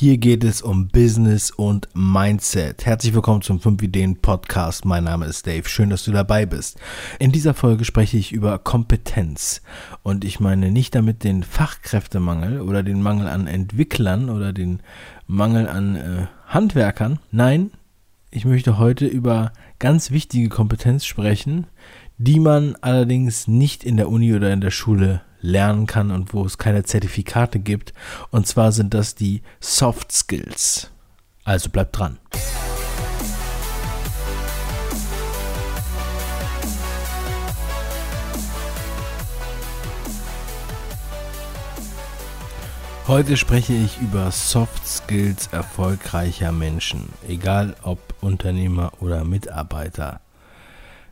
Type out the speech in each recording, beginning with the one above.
Hier geht es um Business und Mindset. Herzlich willkommen zum 5 Ideen Podcast. Mein Name ist Dave. Schön, dass du dabei bist. In dieser Folge spreche ich über Kompetenz. Und ich meine nicht damit den Fachkräftemangel oder den Mangel an Entwicklern oder den Mangel an äh, Handwerkern. Nein, ich möchte heute über ganz wichtige Kompetenz sprechen, die man allerdings nicht in der Uni oder in der Schule lernen kann und wo es keine Zertifikate gibt. Und zwar sind das die Soft Skills. Also bleibt dran. Heute spreche ich über Soft Skills erfolgreicher Menschen, egal ob Unternehmer oder Mitarbeiter.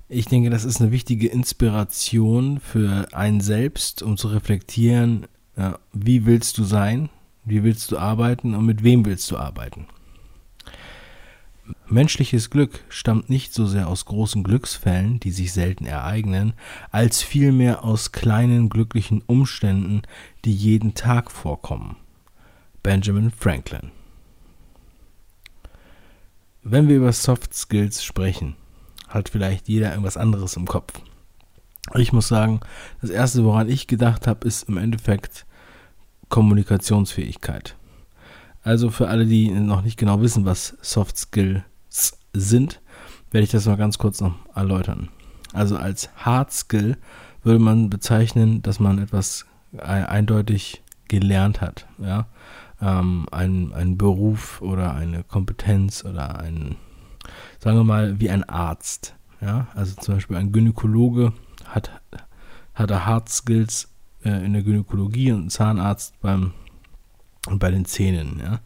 Ich denke, das ist eine wichtige Inspiration für einen selbst, um zu reflektieren, ja, wie willst du sein, wie willst du arbeiten und mit wem willst du arbeiten. Menschliches Glück stammt nicht so sehr aus großen Glücksfällen, die sich selten ereignen, als vielmehr aus kleinen glücklichen Umständen, die jeden Tag vorkommen. Benjamin Franklin Wenn wir über Soft Skills sprechen, hat vielleicht jeder irgendwas anderes im Kopf. Ich muss sagen, das Erste, woran ich gedacht habe, ist im Endeffekt Kommunikationsfähigkeit. Also für alle, die noch nicht genau wissen, was Soft Skills sind, werde ich das mal ganz kurz noch erläutern. Also als Hard Skill würde man bezeichnen, dass man etwas eindeutig gelernt hat. Ja? Ähm, ein, ein Beruf oder eine Kompetenz oder ein sagen wir mal, wie ein Arzt. Ja, also zum Beispiel ein Gynäkologe hat, hat er Hard Skills äh, in der Gynäkologie und ein Zahnarzt beim, bei den Zähnen. Ja.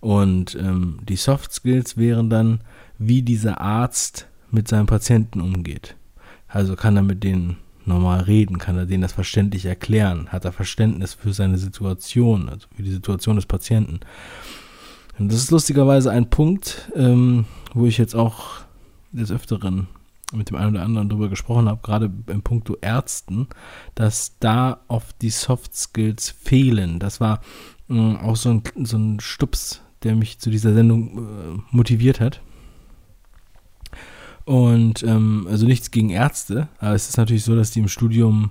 Und ähm, die Soft Skills wären dann, wie dieser Arzt mit seinem Patienten umgeht. Also kann er mit denen normal reden, kann er denen das verständlich erklären, hat er Verständnis für seine Situation, also für die Situation des Patienten. Und das ist lustigerweise ein Punkt, ähm, wo ich jetzt auch des Öfteren mit dem einen oder anderen drüber gesprochen habe, gerade im Punkto Ärzten, dass da oft die Soft Skills fehlen. Das war äh, auch so ein, so ein Stups, der mich zu dieser Sendung äh, motiviert hat. Und ähm, also nichts gegen Ärzte, aber es ist natürlich so, dass die im Studium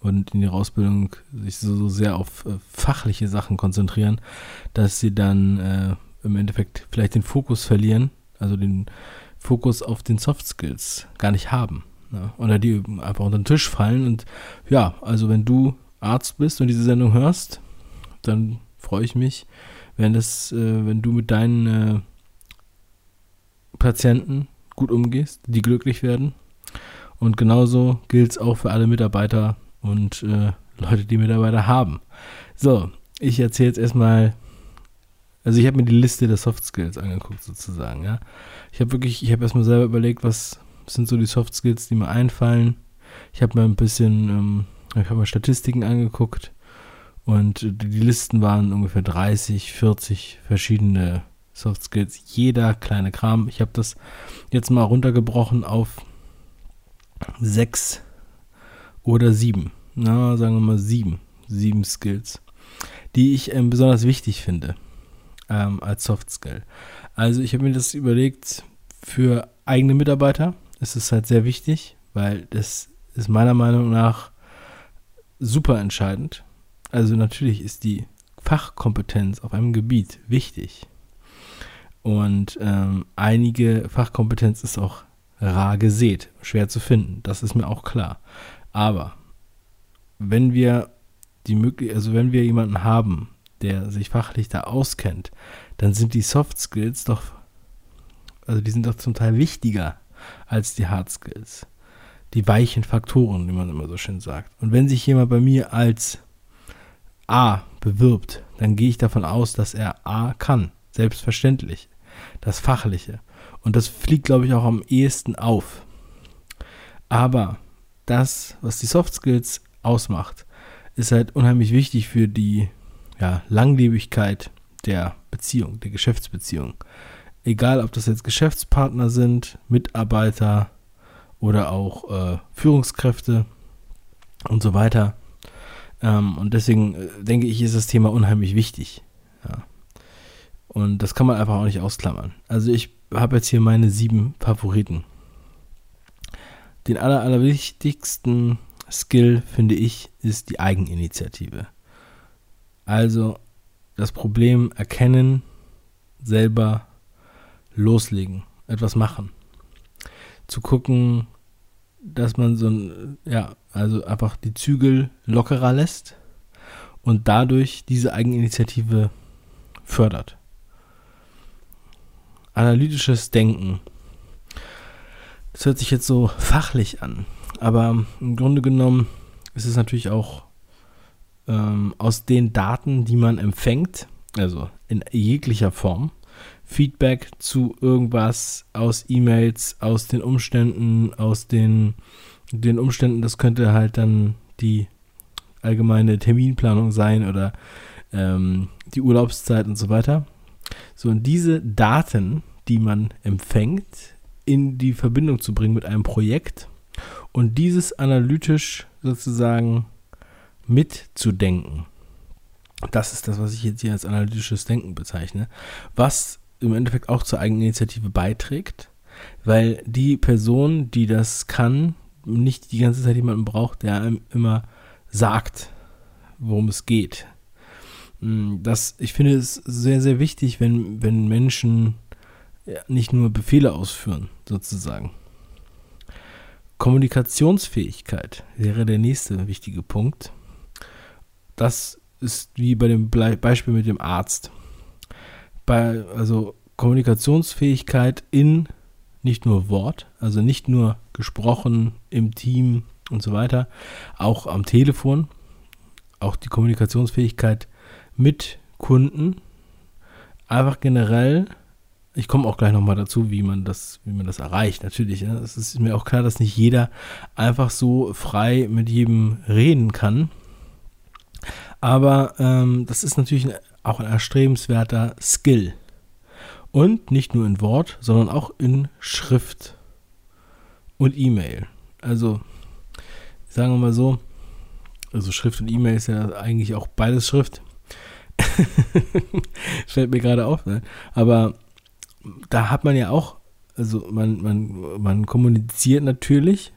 und in ihrer Ausbildung sich so, so sehr auf äh, fachliche Sachen konzentrieren, dass sie dann äh, im Endeffekt vielleicht den Fokus verlieren, also den Fokus auf den Soft Skills gar nicht haben. Ne? Oder die einfach unter den Tisch fallen. Und ja, also wenn du Arzt bist und diese Sendung hörst, dann freue ich mich, wenn das, äh, wenn du mit deinen äh, Patienten gut umgehst, die glücklich werden. Und genauso gilt es auch für alle Mitarbeiter und äh, Leute, die Mitarbeiter haben. So, ich erzähle jetzt erstmal also ich habe mir die Liste der Soft Skills angeguckt sozusagen, ja. Ich habe wirklich, ich habe erstmal selber überlegt, was sind so die Soft Skills, die mir einfallen. Ich habe mir ein bisschen, ähm, ich habe mir Statistiken angeguckt und die Listen waren ungefähr 30, 40 verschiedene Soft Skills, jeder kleine Kram. Ich habe das jetzt mal runtergebrochen auf sechs oder sieben. Na, sagen wir mal sieben. Sieben Skills, die ich ähm, besonders wichtig finde ähm, als Soft Skill. Also ich habe mir das überlegt, für eigene Mitarbeiter ist es halt sehr wichtig, weil das ist meiner Meinung nach super entscheidend. Also natürlich ist die Fachkompetenz auf einem Gebiet wichtig. Und ähm, einige Fachkompetenz ist auch rar gesät, schwer zu finden. Das ist mir auch klar. Aber wenn wir die Möglichkeit, also wenn wir jemanden haben, der sich fachlich da auskennt, dann sind die Soft Skills doch, also die sind doch zum Teil wichtiger als die Hard Skills. Die weichen Faktoren, wie man immer so schön sagt. Und wenn sich jemand bei mir als A bewirbt, dann gehe ich davon aus, dass er A kann. Selbstverständlich. Das Fachliche. Und das fliegt, glaube ich, auch am ehesten auf. Aber das, was die Soft Skills ausmacht, ist halt unheimlich wichtig für die ja, Langlebigkeit der Beziehung, der Geschäftsbeziehung. Egal, ob das jetzt Geschäftspartner sind, Mitarbeiter oder auch äh, Führungskräfte und so weiter. Ähm, und deswegen äh, denke ich, ist das Thema unheimlich wichtig. Ja. Und das kann man einfach auch nicht ausklammern. Also ich habe jetzt hier meine sieben Favoriten. Den aller, allerwichtigsten Skill, finde ich, ist die Eigeninitiative. Also das Problem erkennen, selber loslegen, etwas machen. Zu gucken, dass man so ein, ja, also einfach die Zügel lockerer lässt und dadurch diese Eigeninitiative fördert. Analytisches Denken. Das hört sich jetzt so fachlich an, aber im Grunde genommen ist es natürlich auch ähm, aus den Daten, die man empfängt, also in jeglicher Form, Feedback zu irgendwas aus E-Mails, aus den Umständen, aus den, den Umständen, das könnte halt dann die allgemeine Terminplanung sein oder ähm, die Urlaubszeit und so weiter. So, und diese Daten, die man empfängt, in die Verbindung zu bringen mit einem Projekt und dieses analytisch sozusagen mitzudenken. Das ist das, was ich jetzt hier als analytisches Denken bezeichne, was im Endeffekt auch zur Eigeninitiative beiträgt, weil die Person, die das kann, nicht die ganze Zeit jemanden braucht, der einem immer sagt, worum es geht. Hm, das, ich finde es sehr, sehr wichtig, wenn, wenn Menschen nicht nur Befehle ausführen, sozusagen. Kommunikationsfähigkeit wäre der nächste wichtige Punkt. Das ist wie bei dem Beispiel mit dem Arzt. Bei, also Kommunikationsfähigkeit in nicht nur Wort, also nicht nur gesprochen im Team und so weiter, auch am Telefon, auch die Kommunikationsfähigkeit mit Kunden, einfach generell. Ich komme auch gleich nochmal dazu, wie man das, wie man das erreicht. Natürlich, es ist mir auch klar, dass nicht jeder einfach so frei mit jedem reden kann. Aber ähm, das ist natürlich auch ein erstrebenswerter Skill. Und nicht nur in Wort, sondern auch in Schrift und E-Mail. Also, sagen wir mal so, also Schrift und E-Mail ist ja eigentlich auch beides Schrift. Fällt mir gerade auf. Ne? Aber da hat man ja auch, also man, man, man kommuniziert natürlich,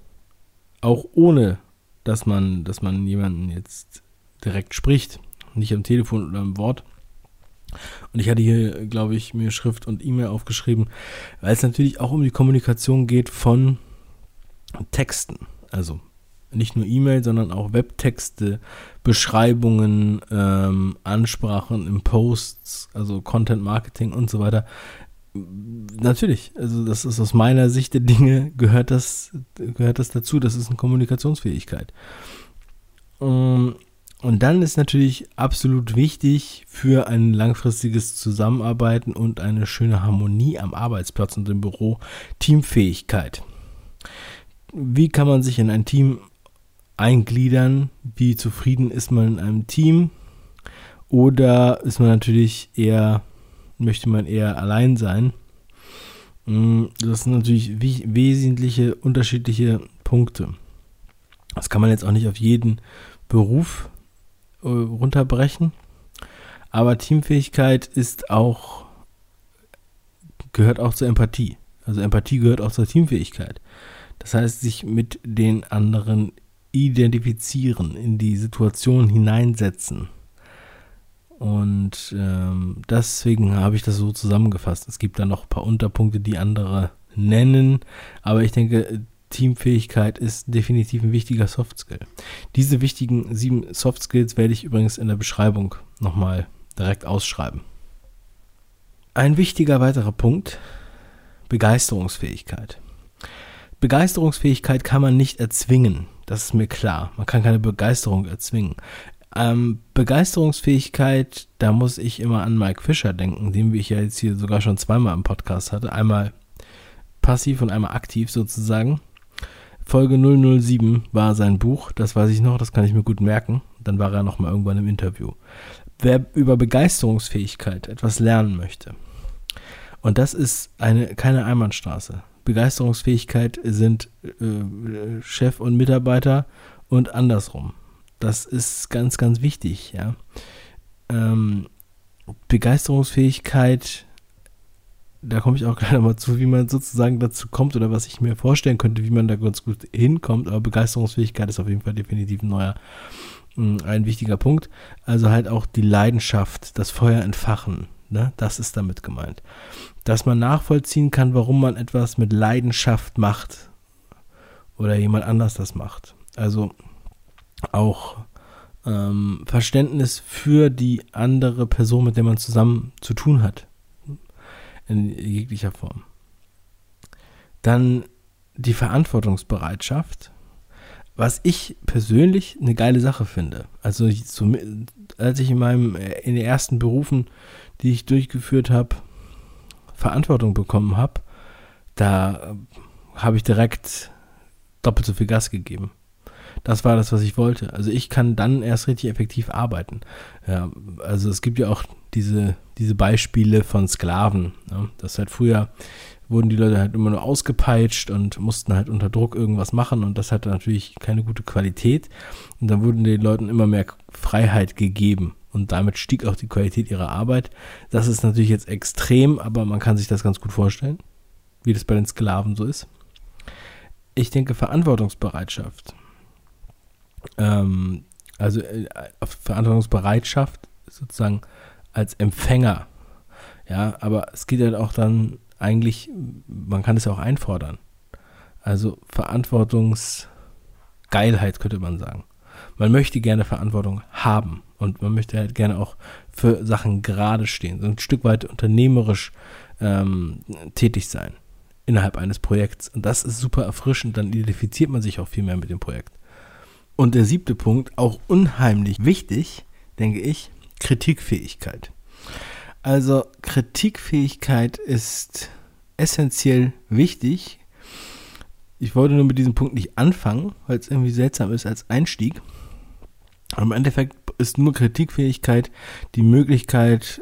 auch ohne, dass man, dass man jemanden jetzt direkt spricht, nicht am Telefon oder im Wort. Und ich hatte hier, glaube ich, mir Schrift und E-Mail aufgeschrieben, weil es natürlich auch um die Kommunikation geht von Texten. Also nicht nur E-Mail, sondern auch Webtexte, Beschreibungen, ähm, Ansprachen im Posts, also Content Marketing und so weiter. Natürlich, also das ist aus meiner Sicht der Dinge, gehört das, gehört das dazu, das ist eine Kommunikationsfähigkeit. Ähm, und dann ist natürlich absolut wichtig für ein langfristiges Zusammenarbeiten und eine schöne Harmonie am Arbeitsplatz und im Büro Teamfähigkeit. Wie kann man sich in ein Team eingliedern? Wie zufrieden ist man in einem Team? Oder ist man natürlich eher, möchte man eher allein sein? Hm, das sind natürlich wesentliche unterschiedliche Punkte. Das kann man jetzt auch nicht auf jeden Beruf äh, runterbrechen. Aber Teamfähigkeit ist auch, gehört auch zur Empathie. Also Empathie gehört auch zur Teamfähigkeit. Das heißt, sich mit den anderen identifizieren, in die Situation hineinsetzen. Und ähm, deswegen habe ich das so zusammengefasst. Es gibt da noch ein paar Unterpunkte, die andere nennen, aber ich denke, Teamfähigkeit ist definitiv ein wichtiger Softskill. Diese wichtigen sieben Softskills werde ich übrigens in der Beschreibung nochmal direkt ausschreiben. Ein wichtiger weiterer Punkt, Begeisterungsfähigkeit. Begeisterungsfähigkeit kann man nicht erzwingen, das ist mir klar. Man kann keine Begeisterung erzwingen. Ähm, Begeisterungsfähigkeit, da muss ich immer an Mike Fischer denken, den ich ja jetzt hier sogar schon zweimal im Podcast hatte. Einmal passiv und einmal aktiv sozusagen. Folge 007 war sein Buch, das weiß ich noch, das kann ich mir gut merken. Dann war er nochmal irgendwann im Interview. Wer über Begeisterungsfähigkeit etwas lernen möchte, und das ist eine, keine Einbahnstraße. Begeisterungsfähigkeit sind äh, Chef und Mitarbeiter und andersrum. Das ist ganz, ganz wichtig, ja. Ähm, Begeisterungsfähigkeit, da komme ich auch gleich nochmal zu, wie man sozusagen dazu kommt oder was ich mir vorstellen könnte, wie man da ganz gut hinkommt. Aber Begeisterungsfähigkeit ist auf jeden Fall definitiv ein neuer, mm, ein wichtiger Punkt. Also halt auch die Leidenschaft, das Feuer entfachen. Ne? Das ist damit gemeint. Dass man nachvollziehen kann, warum man etwas mit Leidenschaft macht oder jemand anders das macht. Also auch ähm, Verständnis für die andere Person, mit der man zusammen zu tun hat. In jeglicher Form. Dann die Verantwortungsbereitschaft, was ich persönlich eine geile Sache finde. Also als ich in meinem in den ersten Berufen, die ich durchgeführt habe, Verantwortung bekommen habe, da habe ich direkt doppelt so viel Gas gegeben. Das war das, was ich wollte. Also ich kann dann erst richtig effektiv arbeiten. Ja, also es gibt ja auch diese, diese Beispiele von Sklaven. Ja, das halt früher wurden die Leute halt immer nur ausgepeitscht und mussten halt unter Druck irgendwas machen und das hatte natürlich keine gute Qualität. Und dann wurden den Leuten immer mehr Freiheit gegeben und damit stieg auch die Qualität ihrer Arbeit. Das ist natürlich jetzt extrem, aber man kann sich das ganz gut vorstellen, wie das bei den Sklaven so ist. Ich denke, Verantwortungsbereitschaft ähm, also äh, Verantwortungsbereitschaft sozusagen als Empfänger. Ja, aber es geht halt auch dann eigentlich, man kann es ja auch einfordern. Also Verantwortungsgeilheit könnte man sagen. Man möchte gerne Verantwortung haben und man möchte halt gerne auch für Sachen gerade stehen, so ein Stück weit unternehmerisch ähm, tätig sein innerhalb eines Projekts. Und das ist super erfrischend, dann identifiziert man sich auch viel mehr mit dem Projekt. Und der siebte Punkt, auch unheimlich wichtig, denke ich, Kritikfähigkeit. Also Kritikfähigkeit ist essentiell wichtig. Ich wollte nur mit diesem Punkt nicht anfangen, weil es irgendwie seltsam ist als Einstieg. Aber im Endeffekt ist nur Kritikfähigkeit die Möglichkeit,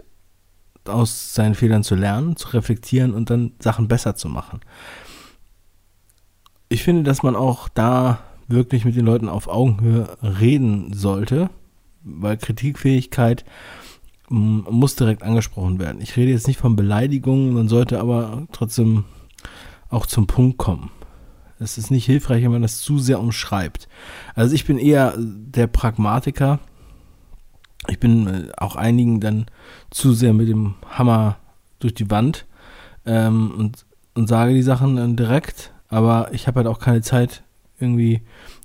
aus seinen Fehlern zu lernen, zu reflektieren und dann Sachen besser zu machen. Ich finde, dass man auch da wirklich mit den Leuten auf Augenhöhe reden sollte, weil Kritikfähigkeit muss direkt angesprochen werden. Ich rede jetzt nicht von Beleidigungen, man sollte aber trotzdem auch zum Punkt kommen. Es ist nicht hilfreich, wenn man das zu sehr umschreibt. Also ich bin eher der Pragmatiker. Ich bin äh, auch einigen dann zu sehr mit dem Hammer durch die Wand ähm, und, und sage die Sachen dann direkt. Aber ich habe halt auch keine Zeit, irgendwie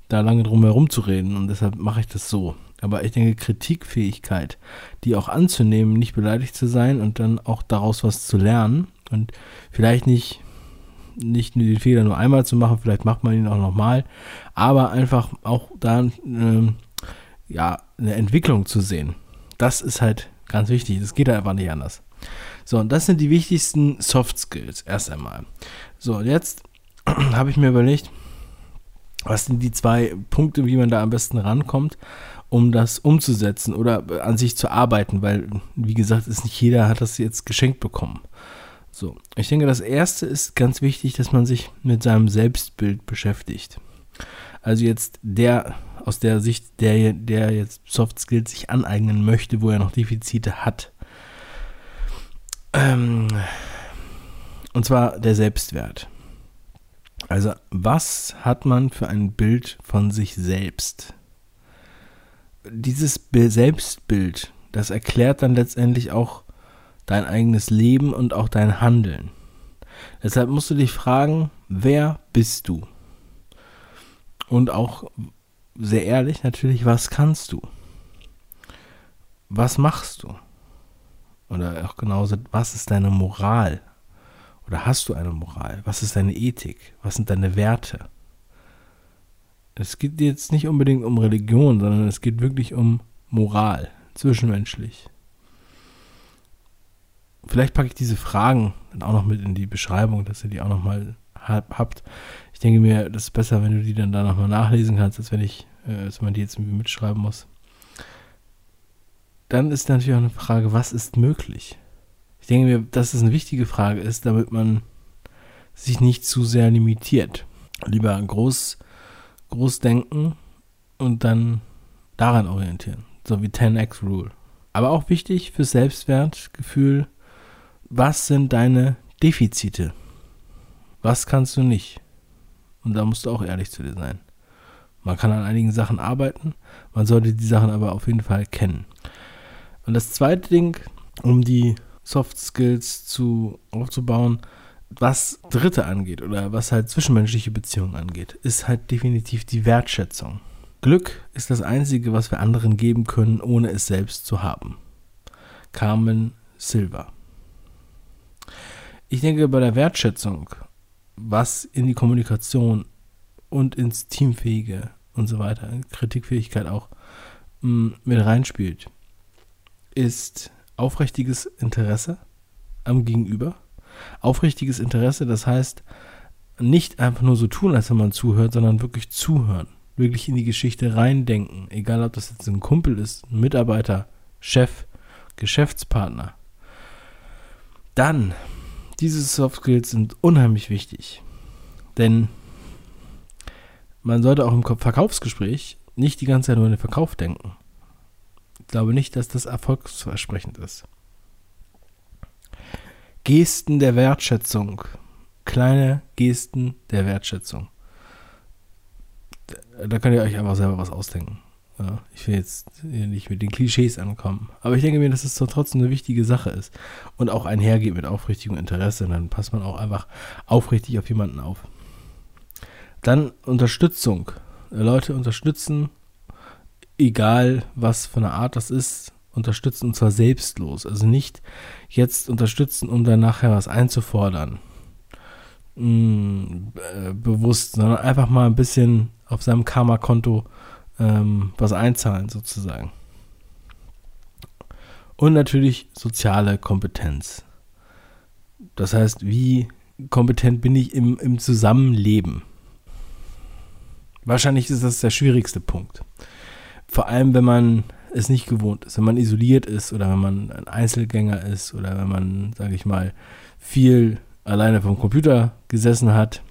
da lange drum herum zu reden und deshalb mache ich das so. Aber ich denke, Kritikfähigkeit, die auch anzunehmen, nicht beleidigt zu sein und dann auch daraus was zu lernen und vielleicht nicht, nicht nur den Fehler nur einmal zu machen, vielleicht macht man ihn auch nochmal, aber einfach auch da äh, ja, eine Entwicklung zu sehen. Das ist halt ganz wichtig. Das geht halt einfach nicht anders. So, und das sind die wichtigsten Soft Skills erst einmal. So, jetzt habe ich mir überlegt, was sind die zwei Punkte, wie man da am besten rankommt, um das umzusetzen oder an sich zu arbeiten, weil, wie gesagt, ist nicht jeder hat das jetzt geschenkt bekommen. So, ich denke, das erste ist ganz wichtig, dass man sich mit seinem Selbstbild beschäftigt. Also jetzt der aus der Sicht, der, der jetzt Soft Skills sich aneignen möchte, wo er noch Defizite hat. Ähm, und zwar der Selbstwert. Also, was hat man für ein Bild von sich selbst? Dieses Selbstbild, das erklärt dann letztendlich auch dein eigenes Leben und auch dein Handeln. Deshalb musst du dich fragen, wer bist du? Und auch sehr ehrlich natürlich, was kannst du? Was machst du? Oder auch genauso, was ist deine Moral? Oder hast du eine Moral? Was ist deine Ethik? Was sind deine Werte? Es geht jetzt nicht unbedingt um Religion, sondern es geht wirklich um Moral, zwischenmenschlich. Vielleicht packe ich diese Fragen dann auch noch mit in die Beschreibung, dass ihr die auch nochmal habt. Ich denke mir, das ist besser, wenn du die dann da nochmal nachlesen kannst, als wenn ich, äh, als man die jetzt irgendwie mitschreiben muss. Dann ist natürlich auch eine Frage, was ist möglich? Ich denke mir, dass es eine wichtige Frage ist, damit man sich nicht zu sehr limitiert. Lieber groß, groß denken und dann daran orientieren. So wie 10x Rule. Aber auch wichtig für Selbstwertgefühl, was sind deine Defizite? Was kannst du nicht? Und da musst du auch ehrlich zu dir sein. Man kann an einigen Sachen arbeiten, man sollte die Sachen aber auf jeden Fall kennen. Und das zweite Ding, um die Soft Skills zu, aufzubauen, was Dritte angeht oder was halt zwischenmenschliche Beziehungen angeht, ist halt definitiv die Wertschätzung. Glück ist das Einzige, was wir anderen geben können, ohne es selbst zu haben. Carmen Silva. Ich denke, bei der Wertschätzung, was in die Kommunikation und ins Teamfähige und so weiter, Kritikfähigkeit auch mm, mit reinspielt, ist aufrichtiges Interesse am Gegenüber. Aufrichtiges Interesse, das heißt, nicht einfach nur so tun, als wenn man zuhört, sondern wirklich zuhören. Wirklich in die Geschichte reindenken. Egal, ob das jetzt ein Kumpel ist, ein Mitarbeiter, Chef, Geschäftspartner. Dann, diese Soft Skills sind unheimlich wichtig. Denn man sollte auch im Verkaufsgespräch nicht die ganze Zeit nur an den Verkauf denken. Ich glaube nicht, dass das erfolgsversprechend ist. Gesten der Wertschätzung. Kleine Gesten der Wertschätzung. Da könnt ihr euch einfach selber was ausdenken. Ja, ich will jetzt hier nicht mit den Klischees ankommen. Aber ich denke mir, dass es doch trotzdem eine wichtige Sache ist. Und auch einhergeht mit aufrichtigem Interesse. dann passt man auch einfach aufrichtig auf jemanden auf. Dann Unterstützung. Leute unterstützen, egal was für eine Art das ist, unterstützen und zwar selbstlos. Also nicht jetzt unterstützen, um dann nachher was einzufordern. Mm, äh, bewusst, sondern einfach mal ein bisschen auf seinem Karma-Konto ähm, was einzahlen, sozusagen. Und natürlich soziale Kompetenz. Das heißt, wie kompetent bin ich im, im Zusammenleben? Wahrscheinlich ist das der schwierigste Punkt. Vor allem, wenn man es nicht gewohnt ist, wenn man isoliert ist oder wenn man ein Einzelgänger ist oder wenn man, sage ich mal, viel alleine vom Computer gesessen hat,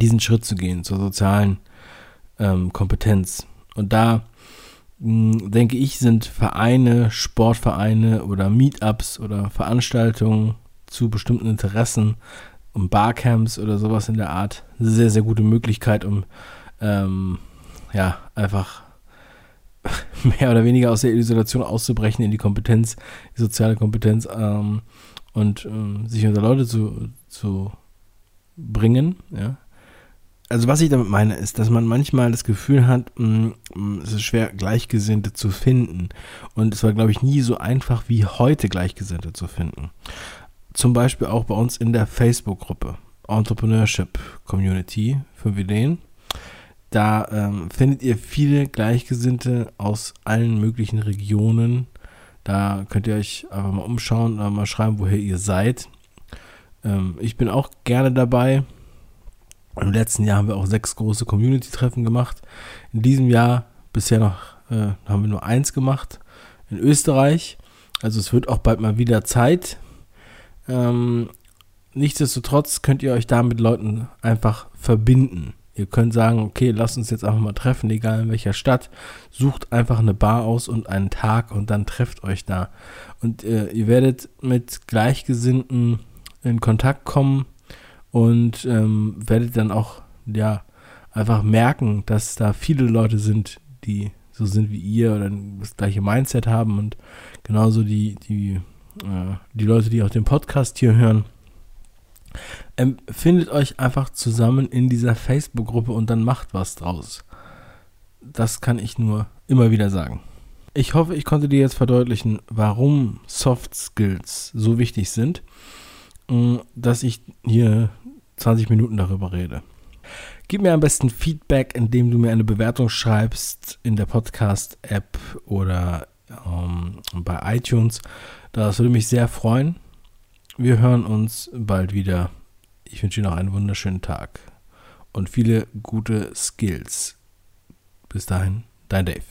diesen Schritt zu gehen zur sozialen ähm, Kompetenz. Und da mh, hm, denke ich, sind Vereine, Sportvereine oder Meetups oder Veranstaltungen zu bestimmten Interessen und Barcamps oder sowas in der Art eine sehr, sehr gute Möglichkeit, um ähm, ja, einfach mehr oder weniger aus der Isolation auszubrechen in die Kompetenz, die soziale Kompetenz ähm, und ähm, sich unter Leute zu, zu bringen. Ja. Also was ich damit meine, ist, dass man manchmal das Gefühl hat, mh, mm, es ist schwer, Gleichgesinnte zu finden. Und es war, glaube ich, nie so einfach wie heute Gleichgesinnte zu finden. Zum Beispiel auch bei uns in der Facebook-Gruppe Entrepreneurship Community für Ideen. Da ähm, findet ihr viele Gleichgesinnte aus allen möglichen Regionen. Da könnt ihr euch einfach mal umschauen und mal schreiben, woher ihr seid. Ähm, ich bin auch gerne dabei. Im letzten Jahr haben wir auch sechs große Community-Treffen gemacht. In diesem Jahr bisher noch äh, haben wir nur eins gemacht in Österreich. Also es wird auch bald mal wieder Zeit. Ähm, nichtsdestotrotz könnt ihr euch da mit Leuten einfach verbinden. Ihr könnt sagen, okay, lasst uns jetzt einfach mal treffen, egal in welcher Stadt. Sucht einfach eine Bar aus und einen Tag und dann trefft euch da. Und äh, ihr werdet mit Gleichgesinnten in Kontakt kommen und ähm, werdet dann auch, ja, einfach merken, dass da viele Leute sind, die so sind wie ihr oder das gleiche Mindset haben und genauso die, die, äh, die Leute, die auch den Podcast hier hören ähm, findet euch einfach zusammen in dieser Facebook-Gruppe und dann macht was draus. Das kann ich nur immer wieder sagen. Ich hoffe, ich konnte dir jetzt verdeutlichen, warum Soft Skills so wichtig sind, mm, dass ich hier 20 Minuten darüber rede. Gib mir am besten Feedback, indem du mir eine Bewertung schreibst in der Podcast-App oder ähm, bei iTunes. Das würde mich sehr freuen. Wir hören uns bald wieder. Ich wünsche dir noch einen wunderschönen Tag und viele gute Skills. Bis dahin, dein Dave.